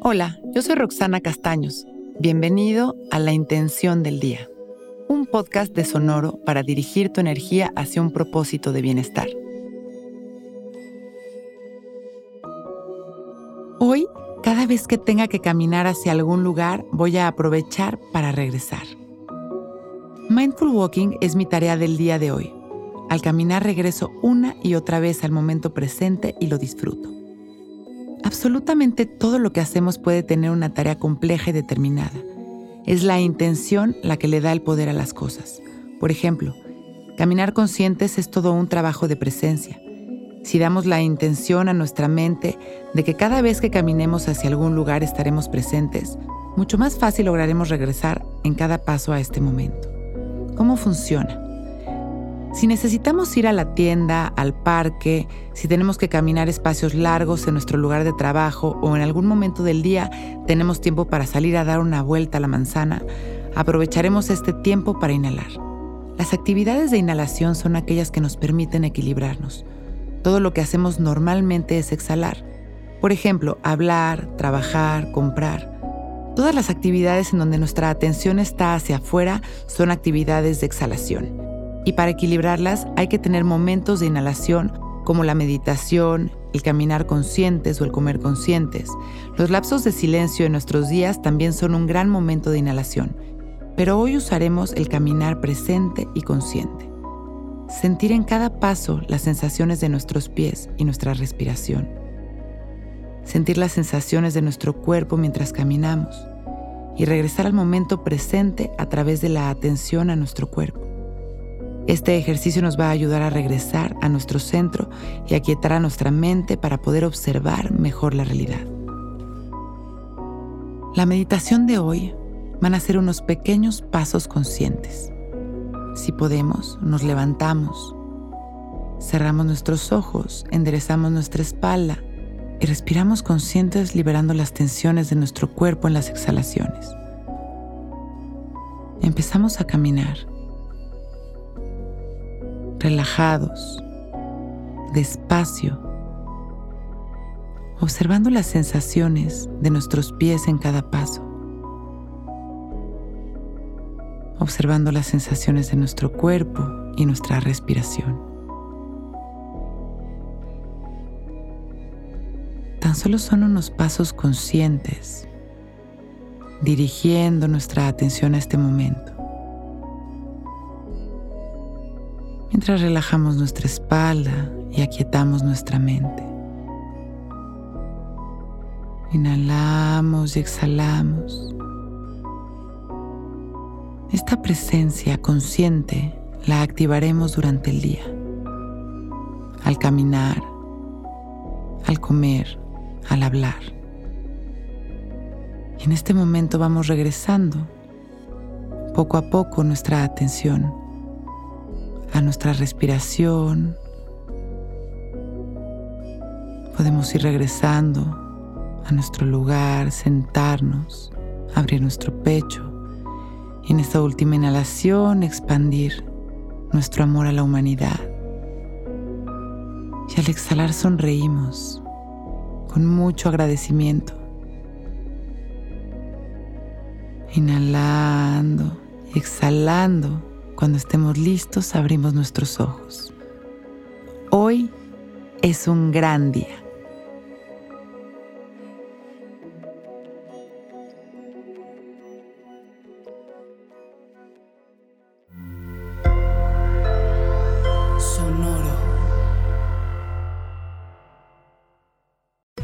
Hola, yo soy Roxana Castaños. Bienvenido a La Intención del Día, un podcast de Sonoro para dirigir tu energía hacia un propósito de bienestar. Hoy, cada vez que tenga que caminar hacia algún lugar, voy a aprovechar para regresar. Mindful Walking es mi tarea del día de hoy. Al caminar regreso una y otra vez al momento presente y lo disfruto. Absolutamente todo lo que hacemos puede tener una tarea compleja y determinada. Es la intención la que le da el poder a las cosas. Por ejemplo, caminar conscientes es todo un trabajo de presencia. Si damos la intención a nuestra mente de que cada vez que caminemos hacia algún lugar estaremos presentes, mucho más fácil lograremos regresar en cada paso a este momento. ¿Cómo funciona? Si necesitamos ir a la tienda, al parque, si tenemos que caminar espacios largos en nuestro lugar de trabajo o en algún momento del día tenemos tiempo para salir a dar una vuelta a la manzana, aprovecharemos este tiempo para inhalar. Las actividades de inhalación son aquellas que nos permiten equilibrarnos. Todo lo que hacemos normalmente es exhalar. Por ejemplo, hablar, trabajar, comprar. Todas las actividades en donde nuestra atención está hacia afuera son actividades de exhalación y para equilibrarlas hay que tener momentos de inhalación como la meditación, el caminar conscientes o el comer conscientes. Los lapsos de silencio en nuestros días también son un gran momento de inhalación, pero hoy usaremos el caminar presente y consciente. Sentir en cada paso las sensaciones de nuestros pies y nuestra respiración. Sentir las sensaciones de nuestro cuerpo mientras caminamos y regresar al momento presente a través de la atención a nuestro cuerpo. Este ejercicio nos va a ayudar a regresar a nuestro centro y a quietar a nuestra mente para poder observar mejor la realidad. La meditación de hoy van a ser unos pequeños pasos conscientes. Si podemos, nos levantamos, cerramos nuestros ojos, enderezamos nuestra espalda y respiramos conscientes liberando las tensiones de nuestro cuerpo en las exhalaciones. Empezamos a caminar relajados, despacio, observando las sensaciones de nuestros pies en cada paso, observando las sensaciones de nuestro cuerpo y nuestra respiración. Tan solo son unos pasos conscientes, dirigiendo nuestra atención a este momento. Mientras relajamos nuestra espalda y aquietamos nuestra mente. Inhalamos y exhalamos. Esta presencia consciente la activaremos durante el día, al caminar, al comer, al hablar. Y en este momento vamos regresando poco a poco nuestra atención a nuestra respiración. Podemos ir regresando a nuestro lugar, sentarnos, abrir nuestro pecho y en esta última inhalación expandir nuestro amor a la humanidad. Y al exhalar sonreímos con mucho agradecimiento. Inhalando y exhalando cuando estemos listos, abrimos nuestros ojos. Hoy es un gran día.